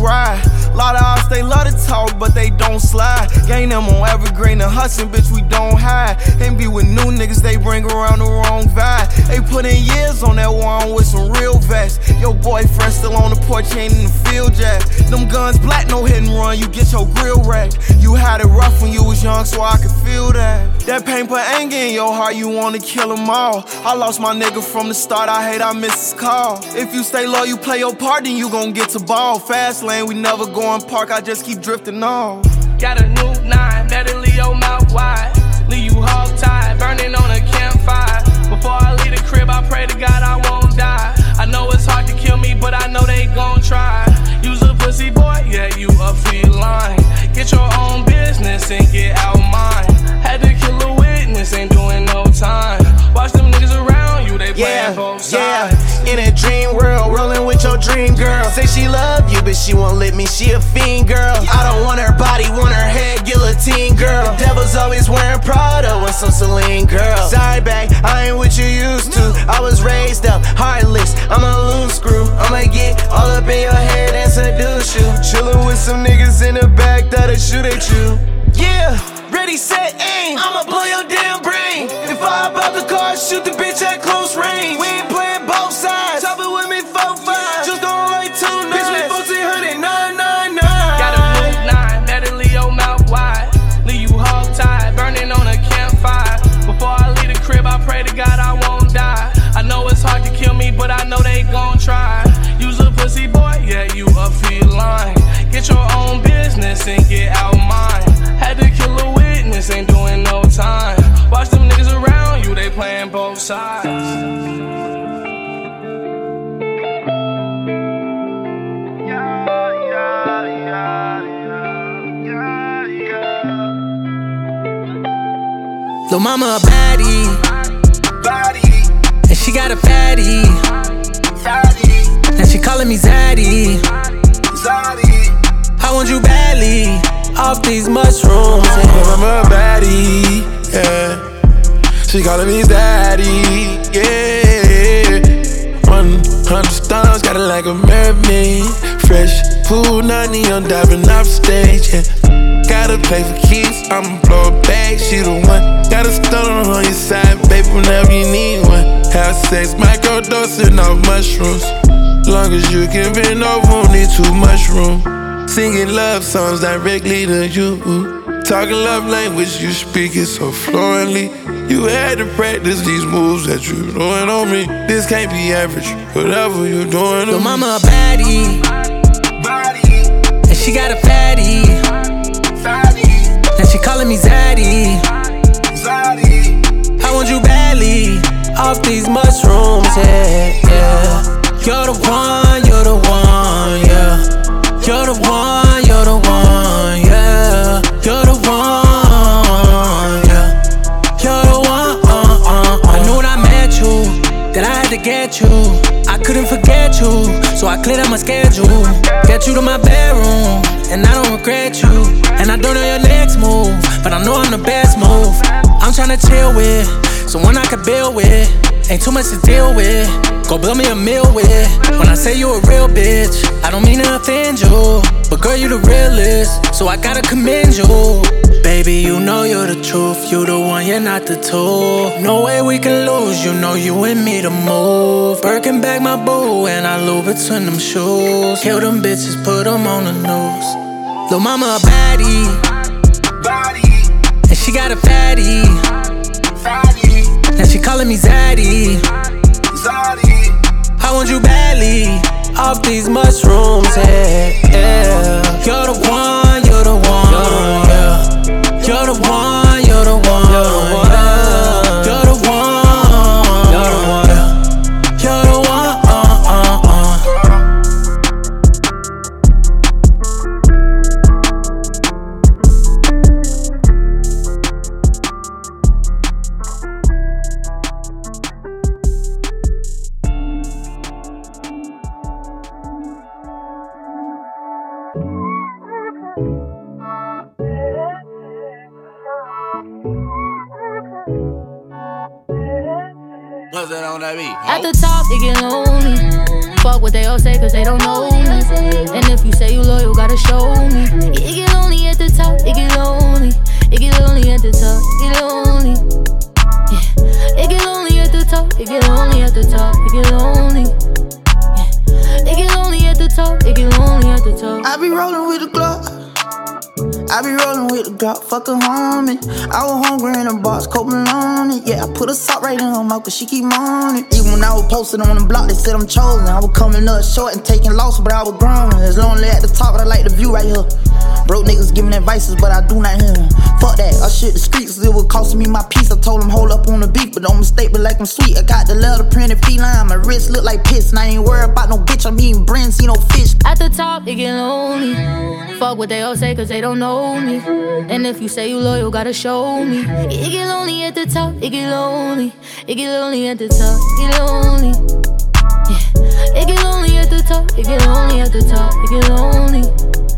ride. Lot of ops, they love to talk, but they don't slide. Gain them on evergreen and hustling, bitch, we don't hide. And be with new niggas, they bring around the wrong vibe. They put in years on that one with some real vests. Your boyfriend still on the porch, ain't in the field yet. Them guns black, no hit and run, you get your grill wrecked. You had it rough when you was young, so I could feel that. That pain put anger in your heart, you wanna kill them all. I lost my nigga from the start, I hate I miss his call. If you stay low, you play your part, then you gon' get to ball. Fast lane, we never go in park, I just keep drifting off. Got a new nine, better leave your mouth wide. Leave you hog tied, burning on a campfire. Before I leave the crib, I pray to God I won't die. I know it's hard to kill me, but I know they gon' try. Use a pussy boy, yeah, you a feline. Get your own business and get out mine. Had to kill a witness, ain't doing no time. Watch them niggas around you, they playing both sides. Yeah, in a dream world, rolling with your dream girl. Say she love you, but she won't let me. She a fiend girl. I don't want her body, want her head, guillotine girl. The devil's always wearing Prada and some Celine girl. Sorry, babe, I ain't what you used to. I was raised up, heartless. I'm a loose screw. I'ma get all up in your head and seduce you. Chillin' with some niggas in the back that'll shoot at you. And get out mine. Had to kill a witness, ain't doing no time. Watch them niggas around you, they playing both sides. Lil' mama a baddie. And she got a fatty. And she calling me Zaddy. I want you badly. Off these mushrooms. Yeah, I'm a baddie, yeah. She calling me daddy, yeah. 100 stars, got it like a mermaid. Fresh pool, 90 on diving off stage, yeah. Gotta pay for keys, I'ma blow a bag, she the one. Got a stone on your side, baby, whenever you need one. Have sex, microdosing off mushrooms. Long as you can bend over, won't need too much room. Singing love songs directly to you. Talking love language, you speak it so fluently. You had to practice these moves that you're doing on me. This can't be average, whatever you're doing on mama a baddie. And she got a fatty. And she calling me Zaddy. I want you badly. Off these mushrooms, yeah, yeah. You're the one, my schedule. Get you to my bedroom, and I don't regret you. And I don't know your next move, but I know I'm the best move. I'm tryna chill with, someone I can build with. Ain't too much to deal with. Go build me a meal with. When I say you a real bitch, I don't mean to offend you. But girl, you the realest, so I gotta commend you. Baby, you know you're the truth. You the one, you're not the two. No way we can lose. You know you and me to move. Birkin back my boo, and I lose between them shoes. Kill them bitches, put them on the news. Lil' mama a baddie. And she got a fatty. Now she calling me Zaddy. I want you badly. Off these mushrooms, yeah, yeah. You're the one, you're the one. You're the one, you're the Fuck what they all say, cause they don't know me. And if you say you loyal, gotta show me. It get lonely at the top, it get lonely. It get lonely at the top, it get lonely. Yeah. It get lonely at the top, it get lonely at the top, it get lonely. Yeah. It get lonely at the top, it get lonely at the top. I be rolling with the. I be rolling with the Glock, fuck a homie. I was hungry in a box, cold on it. Yeah, I put a salt right in her mouth, cause she keep moaning. Even when I was posted on the block, they said I'm chosen. I was coming up short and taking losses, but I was grown. It's lonely at the top, but I like the view right here. Broke niggas giving advices, but I do not hear them. Fuck that, I shit the streets, it was costing me my piece. I told them hold up on the beat, but don't mistake me like I'm sweet. I got the leather printed feline, my wrist look like piss. And I ain't worried about no bitch, I'm eating brains, see no fish. At the top, it get lonely. Fuck what they all say, cause they don't know me. And if you say you loyal, gotta show me. It get lonely at the top, it get lonely. It get lonely at the top, it get lonely. Yeah. It get lonely at the top, it get lonely at the top, it get lonely.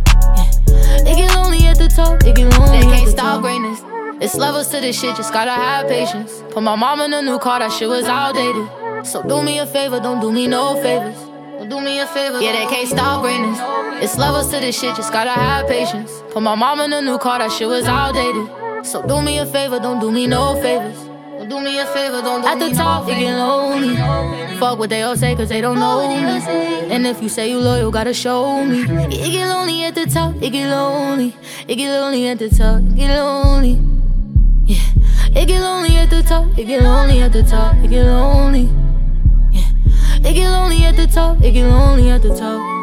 It get lonely at the top, it get lonely. They can't stop greatness. It's levels to this shit, just gotta have patience. Put my mom in a new car, that shit was outdated. So do me a favor, don't do me no favors. Don't do me a favor. Yeah, they can't stop greatness. It's levels to this shit, just gotta have patience. Put my mom in a new car, that shit was outdated. So do me a favor, don't do me no favors. Do me a favor, don't do At the top, no it get lonely. Fuck what they all say, cause they don't know me. And if you say you loyal, gotta show me. It get lonely at the top, it get lonely. It get lonely at the top, it get lonely. Yeah. It get lonely at the top, it get lonely at the top, it get lonely. Yeah. It get lonely at the top, it get lonely at the top.